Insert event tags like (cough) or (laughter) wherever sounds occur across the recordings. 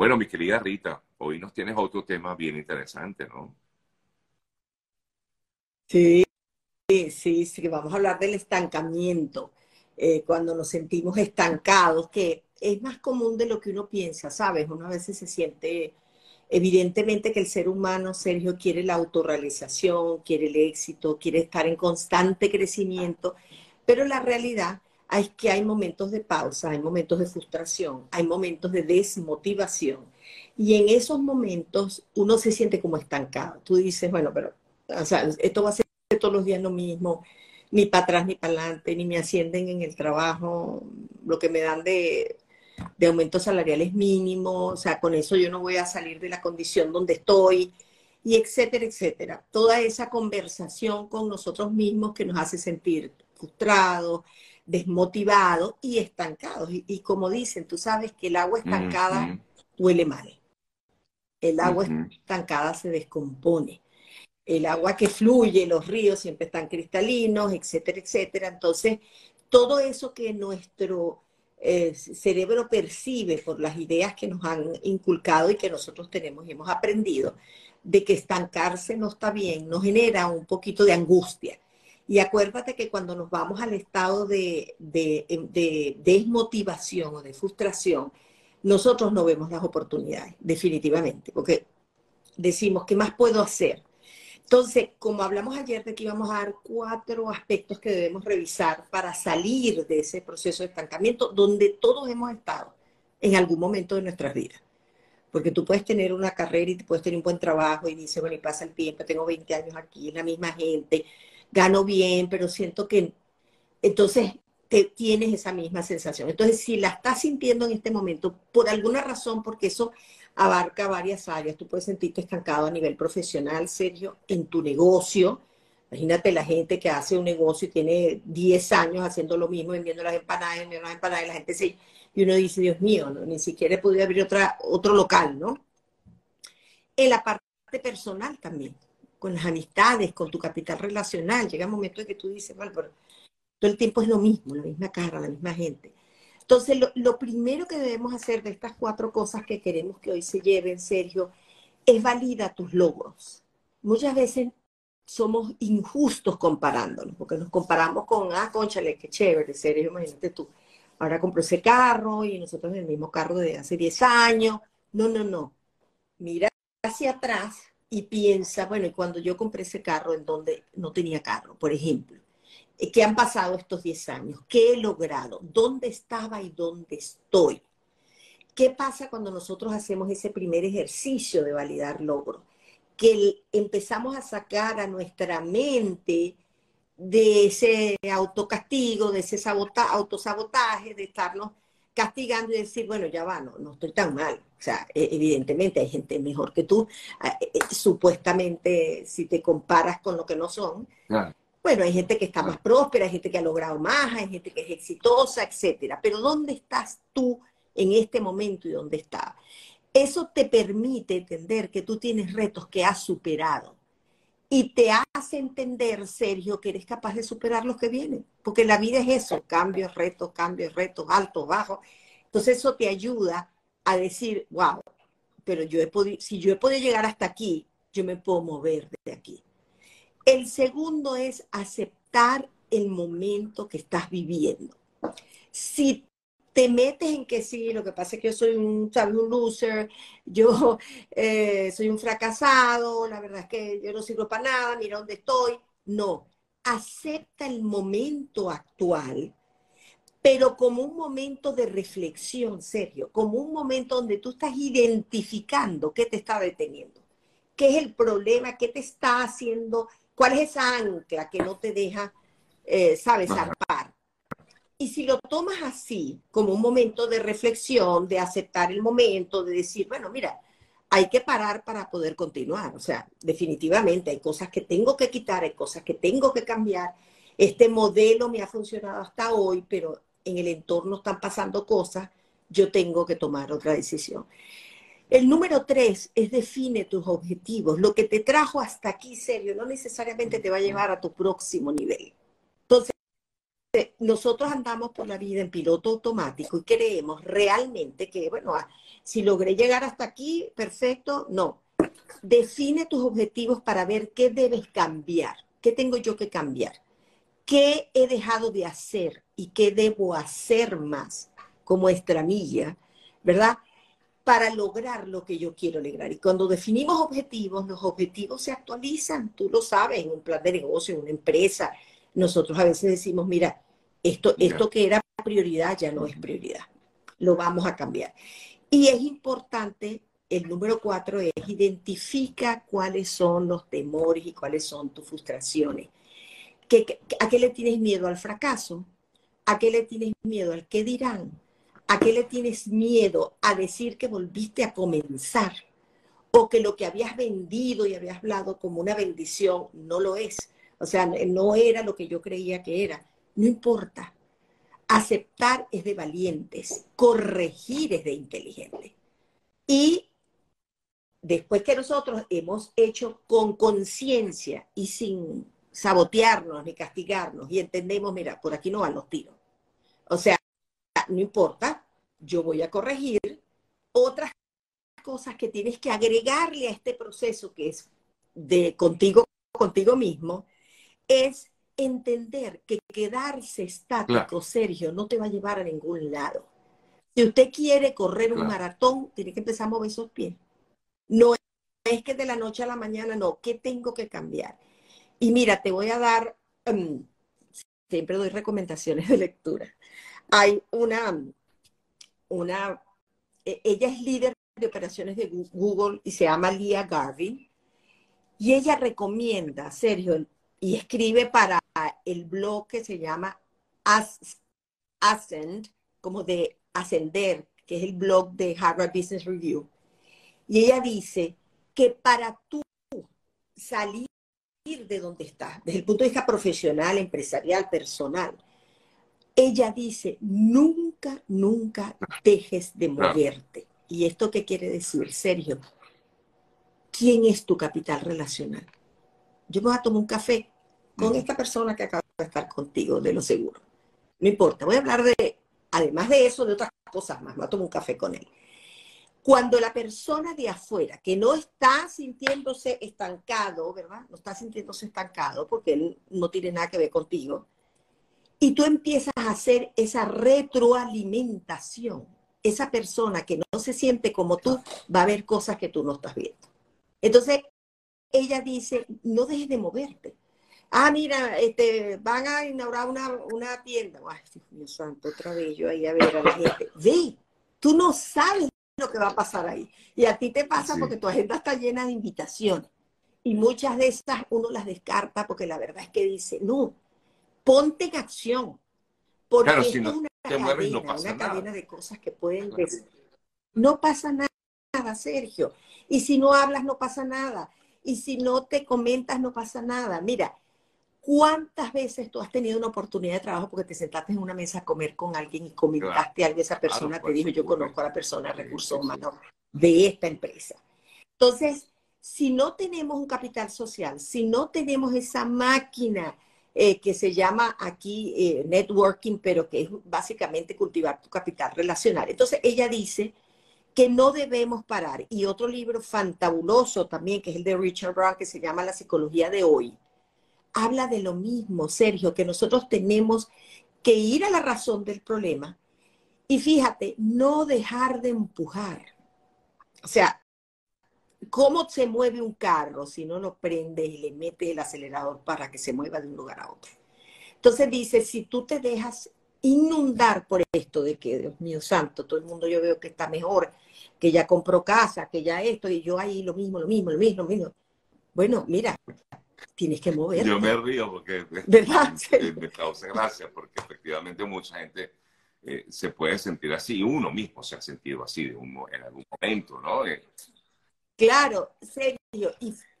Bueno, mi querida Rita, hoy nos tienes otro tema bien interesante, ¿no? Sí, sí, sí, vamos a hablar del estancamiento, eh, cuando nos sentimos estancados, que es más común de lo que uno piensa, ¿sabes? Uno a veces se siente, evidentemente que el ser humano, Sergio, quiere la autorrealización, quiere el éxito, quiere estar en constante crecimiento, pero la realidad es que hay momentos de pausa, hay momentos de frustración, hay momentos de desmotivación. Y en esos momentos uno se siente como estancado. Tú dices, bueno, pero o sea, esto va a ser todos los días lo mismo, ni para atrás ni para adelante, ni me ascienden en el trabajo, lo que me dan de, de aumentos salariales mínimos, o sea, con eso yo no voy a salir de la condición donde estoy, y etcétera, etcétera. Toda esa conversación con nosotros mismos que nos hace sentir frustrados, desmotivados y estancados. Y, como dicen, tú sabes que el agua estancada huele mal. El agua estancada se descompone. El agua que fluye, los ríos siempre están cristalinos, etcétera, etcétera. Entonces, todo eso que nuestro eh, cerebro percibe por las ideas que nos han inculcado y que nosotros tenemos y hemos aprendido, de que estancarse no está bien, nos genera un poquito de angustia. Y acuérdate que cuando nos vamos al estado de, de, desmotivación o de frustración, nosotros no vemos las oportunidades, definitivamente, porque decimos, ¿qué más puedo hacer? Entonces, como hablamos ayer de que íbamos a dar cuatro aspectos que debemos revisar para salir de ese proceso de estancamiento, donde todos hemos estado en algún momento de nuestras vidas. Porque tú puedes tener una carrera y puedes tener un buen trabajo y dices, bueno, y pasa el tiempo, tengo 20 años aquí, la misma gente, gano bien, pero siento que entonces te, tienes esa misma sensación. Entonces, si la estás sintiendo en este momento, por alguna razón, porque eso abarca varias áreas, tú puedes sentirte estancado a nivel profesional, Sergio, en tu negocio. Imagínate la gente que hace un negocio y tiene 10 años haciendo lo mismo, vendiendo las empanadas, vendiendo las empanadas, y la gente se... Y uno dice, Dios mío, ni siquiera podría abrir otra, otro local, ¿no? En la parte personal también con las amistades, con tu capital relacional. Llega un momento en que tú dices, bueno, pero todo el tiempo es lo mismo, la misma cara, la misma gente. Entonces, lo, primero que debemos hacer de estas cuatro cosas que queremos que hoy se lleven, Sergio, es valida tus logros. Muchas veces somos injustos comparándonos, porque nos comparamos con, ah, conchale, qué chévere, Sergio, imagínate tú. Ahora compró ese carro y nosotros el mismo carro de hace 10 años. No, no, no. Mira hacia atrás y piensa, bueno, y cuando yo compré ese carro en donde no tenía carro, por ejemplo, eh, ¿qué han pasado estos 10 años? ¿Qué he logrado? ¿Dónde estaba y dónde estoy? ¿Qué pasa cuando nosotros hacemos ese primer ejercicio de validar logros? Que empezamos a sacar a nuestra mente de ese autocastigo, de ese autosabotaje, de estarnos castigando y decir, bueno, ya va, no, no estoy tan mal. O sea, e, evidentemente hay gente mejor que tú, e, e, supuestamente si te comparas con lo que no son. Bueno, hay gente que está más próspera, hay gente que ha logrado más, hay gente que es exitosa, etcétera. Pero ¿dónde estás tú en este momento y dónde estás? Eso te permite entender que tú tienes retos que has superado y te hace entender, Sergio, que eres capaz de superar los que vienen, porque la vida es eso, cambios, retos, cambios, retos, altos, bajos. Entonces eso te ayuda a decir, wow, pero yo he si yo he podido llegar hasta aquí, yo me puedo mover de aquí. El segundo es aceptar el momento que estás viviendo. Si te metes en que sí, lo que pasa es que yo soy un, un loser, yo (laughs) eh, soy un fracasado, la verdad es que yo no sirvo para nada, mira dónde estoy. No, acepta el momento actual, pero como un momento de reflexión, Sergio, como un momento donde tú estás identificando qué te está deteniendo, qué es el problema, qué te está haciendo, cuál es esa ancla que no te deja, eh, sabes, zarpar. Y si lo tomas así, como un momento de reflexión, de aceptar el momento, de decir, bueno, mira, hay que parar para poder continuar. O sea, definitivamente hay cosas que tengo que quitar, hay cosas que tengo que cambiar. Este modelo me ha funcionado hasta hoy, pero en el entorno están pasando cosas, yo tengo que tomar otra decisión. El número tres es define tus objetivos. Lo que te trajo hasta aquí, serio, no necesariamente te va a llevar a tu próximo nivel. Nosotros andamos por la vida en piloto automático y creemos realmente que, bueno, ah, si logré llegar hasta aquí, perfecto, no. Define tus objetivos para ver qué debes cambiar, qué tengo yo que cambiar, qué he dejado de hacer y qué debo hacer más como estramilla, ¿verdad? Para lograr lo que yo quiero lograr. Y cuando definimos objetivos, los objetivos se actualizan, tú lo sabes, en un plan de negocio, en una empresa. Nosotros a veces decimos, mira, esto, esto que era prioridad ya no es prioridad, lo vamos a cambiar. Y es importante, el número cuatro es identifica cuáles son los temores y cuáles son tus frustraciones. a qué le tienes miedo al fracaso? ¿A qué le tienes miedo al qué dirán? ¿A qué le tienes miedo a decir que volviste a comenzar? O que lo que habías vendido y habías hablado como una bendición no lo es. O sea, no era lo que yo creía que era. No importa. Aceptar es de valientes, corregir es de inteligente. Y después que nosotros hemos hecho con conciencia y sin sabotearnos ni castigarnos y entendemos, mira, por aquí no van los tiros. O sea, no importa, yo voy a corregir otras cosas que tienes que agregarle a este proceso que es de contigo, contigo mismo, es entender que quedarse estático, Sergio, no te va a llevar a ningún lado. Si usted quiere correr un maratón, tiene que empezar a mover esos pies. No es que de la noche a la mañana, no, ¿qué tengo que cambiar? Y mira, te voy a dar, em, siempre doy recomendaciones de lectura. Hay una, una, e, ella es líder de operaciones de Google y se llama Leah Garvey. Y ella recomienda, Sergio, y escribe para el blog que se llama Ascend, como de ascender, que es el blog de Harvard Business Review. Y ella dice que para tú salir de donde estás, desde el punto de vista profesional, empresarial, personal, ella dice, nunca, nunca dejes de moverte. ¿Y esto qué quiere decir, Sergio? ¿Quién es tu capital relacional? Yo me voy a tomar un café con esta persona que acaba de estar contigo, de lo seguro. No importa, voy a hablar de, además de eso, de otras cosas más, voy a un café con él. Cuando la persona de afuera, que no está sintiéndose estancado, ¿verdad? No está sintiéndose estancado porque él no tiene nada que ver contigo, y tú empiezas a hacer esa retroalimentación, esa persona que no se siente como tú va a ver cosas que tú no estás viendo. Entonces, ella dice, no dejes de moverte. Ah, mira, este, van a inaugurar una, tienda. Ay, Dios mío santo, otra vez yo ahí a ver a la gente. Ve, tú no sabes lo que va a pasar ahí. Y a ti te pasa porque tu agenda está llena de invitaciones. Y muchas de estas uno las descarta porque la verdad es que dice, no, ponte en acción. Porque es una, cadena, una cadena de cosas que pueden... No pasa nada, Sergio. Y si no hablas, no pasa nada. Y si no te comentas, no pasa nada. Mira, ¿cuántas veces tú has tenido una oportunidad de trabajo porque te sentaste en una mesa a comer con alguien y comentaste a alguien, esa persona te dijo, yo conozco a la persona recursos humanos de esta empresa? Entonces, si no tenemos un capital social, si no tenemos esa máquina eh, que se llama aquí eh, networking, pero que es básicamente cultivar tu capital relacional. Entonces ella dice que no debemos parar. Y otro libro fantabuloso también, que es el de Richard Brown, que se llama La psicología de hoy, habla de lo mismo, Sergio, que nosotros tenemos que ir a la razón del problema y fíjate, no dejar de empujar. O sea, ¿Cómo se mueve un carro si no lo prende y le mete el acelerador para que se mueva de un lugar a otro? Entonces dice, si tú te dejas inundar por esto de que, Dios mío santo, todo el mundo yo veo que está mejor, que ya compró casa, que ya esto, y yo ahí lo mismo, lo mismo, lo mismo, lo mismo. Bueno, mira, tienes que mover. Yo me río porque (laughs) ¿verdad? me, causa gracia, porque efectivamente mucha gente eh, se puede sentir así, uno mismo se ha sentido así de en algún momento, ¿no? Eh, Claro, serio.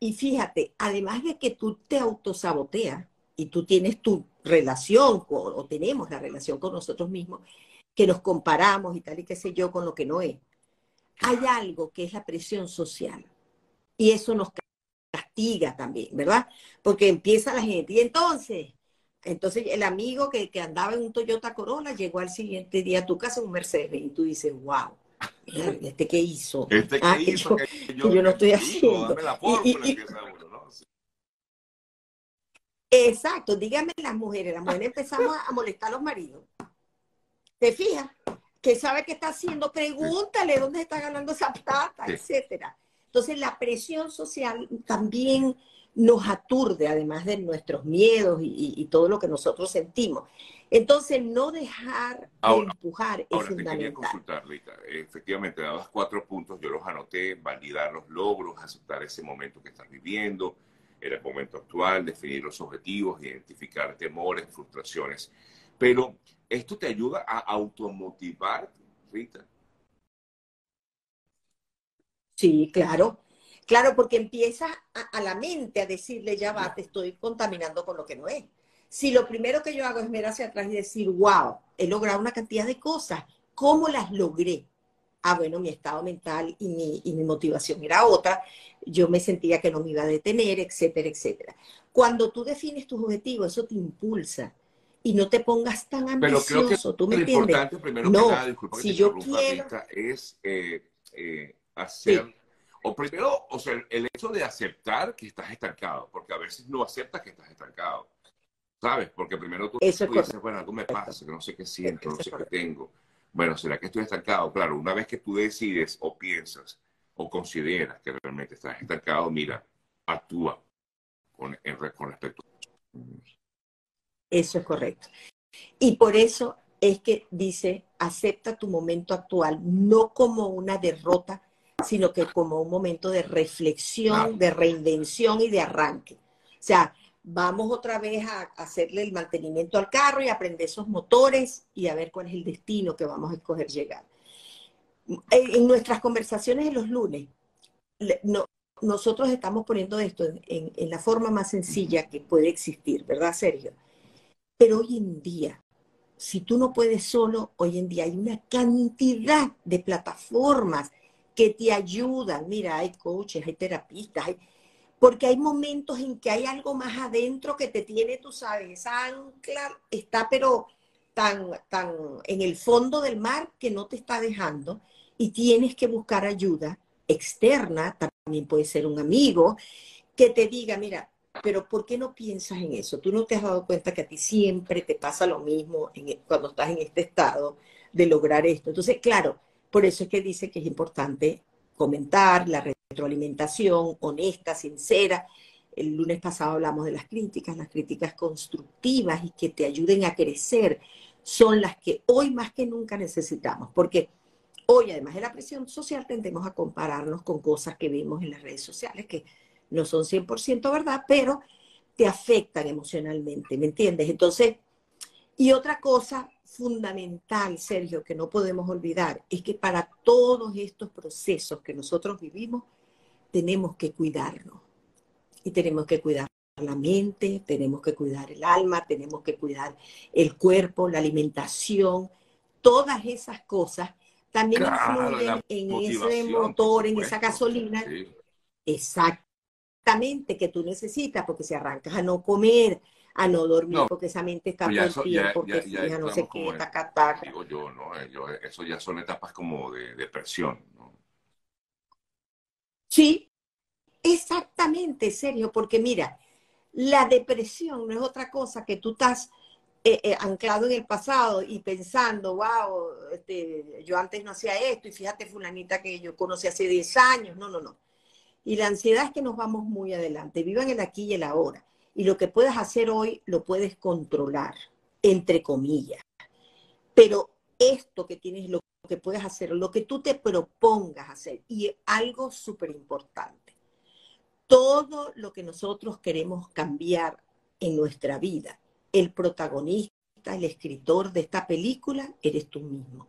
Y, fíjate, además de que tú te autosaboteas y tú tienes tu relación o tenemos la relación con nosotros mismos, que nos comparamos y tal y qué sé yo con lo que no es, hay algo que es la presión social. Y eso nos castiga también, ¿verdad? Porque empieza la gente. Y entonces, Entonces el amigo que, que, andaba en un Toyota Corolla llegó al siguiente día a tu casa en un Mercedes y tú dices, wow, ¿este qué hizo? ¿Este qué ah, hizo? Que que yo, que yo no estoy haciendo. Dame la fórmula, Y- y- empieza uno, ¿no? Sí. Exacto, díganme las mujeres, las mujeres empezamos a molestar a los maridos. ¿Te fijas? Que sabe qué está haciendo, pregúntale dónde está ganando esa plata, Sí. etcétera. Entonces la presión social también nos aturde, además de nuestros miedos y, y- todo lo que nosotros sentimos. Entonces no dejar de Ahora- empujar es Ahora, te quería fundamental. consultar, Rita. Efectivamente, dabas cuatro puntos, yo los anoté, validar los logros, aceptar ese momento que estás viviendo, el momento actual, definir los objetivos, identificar temores, frustraciones. Pero, ¿esto te ayuda a automotivarte, Rita? Sí, claro. Claro, porque empieza a, a la mente a decirle, ya va, te estoy contaminando con lo que no es. Si lo primero que yo hago es mirar hacia atrás y decir, wow, he logrado una cantidad de cosas, ¿cómo las logré? Ah, bueno, mi estado mental y mi, y mi motivación era otra, yo me sentía que no me iba a detener, etcétera, etcétera. Cuando tú defines tus objetivos, eso te impulsa y no te pongas tan Pero creo que ambicioso, ¿tú lo me entiendes? importante, primero No, que nada, disculpa que si te yo quiero- Rita, es eh, eh, hacer, o primero, o sea, el hecho de aceptar que estás estancado, porque a veces no aceptas que estás estancado, ¿sabes? Porque primero tú, Eso es tú dices, correcto. bueno, algo me pasa, que no sé qué siento, no Eso sé qué tengo. Bueno, ¿será que estoy estancado? Claro, una vez que tú decides o piensas o consideras que realmente estás estancado, mira, actúa con, en con respecto. Eso es correcto. Y por eso es que dice, acepta tu momento actual, no como una derrota, sino que como un momento de reflexión, de reinvención y de arranque. O sea, vamos otra vez a hacerle el mantenimiento al carro y aprender esos motores y a ver cuál es el destino que vamos a escoger llegar. En, nuestras conversaciones de los lunes, no- nosotros estamos poniendo esto en, en- en la forma más sencilla que puede existir, ¿verdad, Sergio? Pero hoy en día, si tú no puedes solo, hoy en día hay una cantidad de plataformas que te ayudan. Mira, hay coaches, hay terapistas, hay- porque hay momentos en que hay algo más adentro que te tiene, tú sabes, esa ancla está pero tan, tan en el fondo del mar que no te está dejando y tienes que buscar ayuda externa, también puede ser un amigo, que te diga, mira, pero ¿por qué no piensas en eso? Tú no te has dado cuenta que a ti siempre te pasa lo mismo e, cuando estás en este estado de lograr esto. Entonces, claro, por eso es que dice que es importante comentar la retroalimentación honesta, sincera. El lunes pasado hablamos de las críticas, las críticas constructivas y que te ayuden a crecer son las que hoy más que nunca necesitamos, porque hoy, además de la presión social, tendemos a compararnos con cosas que vemos en las redes sociales que no son 100% verdad, pero te afectan emocionalmente, ¿me entiendes? Entonces, y otra cosa fundamental, Sergio, que no podemos olvidar, es que para todos estos procesos que nosotros vivimos, tenemos que cuidarnos. Y tenemos que cuidar la mente, tenemos que cuidar el alma, tenemos que cuidar el cuerpo, la alimentación, todas esas cosas también Claro, influyen en ese motor, en esa gasolina Sí. exactamente que tú necesitas, porque si arrancas a no comer, a no dormir, No, porque esa mente está ya ya- porque ya- no sé qué, taca, taca. digo yo, ¿no? Eh, Yo, eso ya son etapas como de depresión, ¿no? Sí, exactamente, Sergio, porque mira, la depresión no es otra cosa que tú estás eh, eh, anclado en el pasado y pensando, wow, este, yo antes no hacía esto y fíjate fulanita que yo conocí hace 10 años, no, no, no. Y la ansiedad es que nos vamos muy adelante, vivan el aquí y el ahora. Y lo que puedas hacer hoy lo puedes controlar, entre comillas. Pero esto que tienes, lo que puedes hacer, lo que tú te propongas hacer, y algo súper importante, todo lo que nosotros queremos cambiar en nuestra vida, el protagonista, el escritor de esta película, eres tú mismo.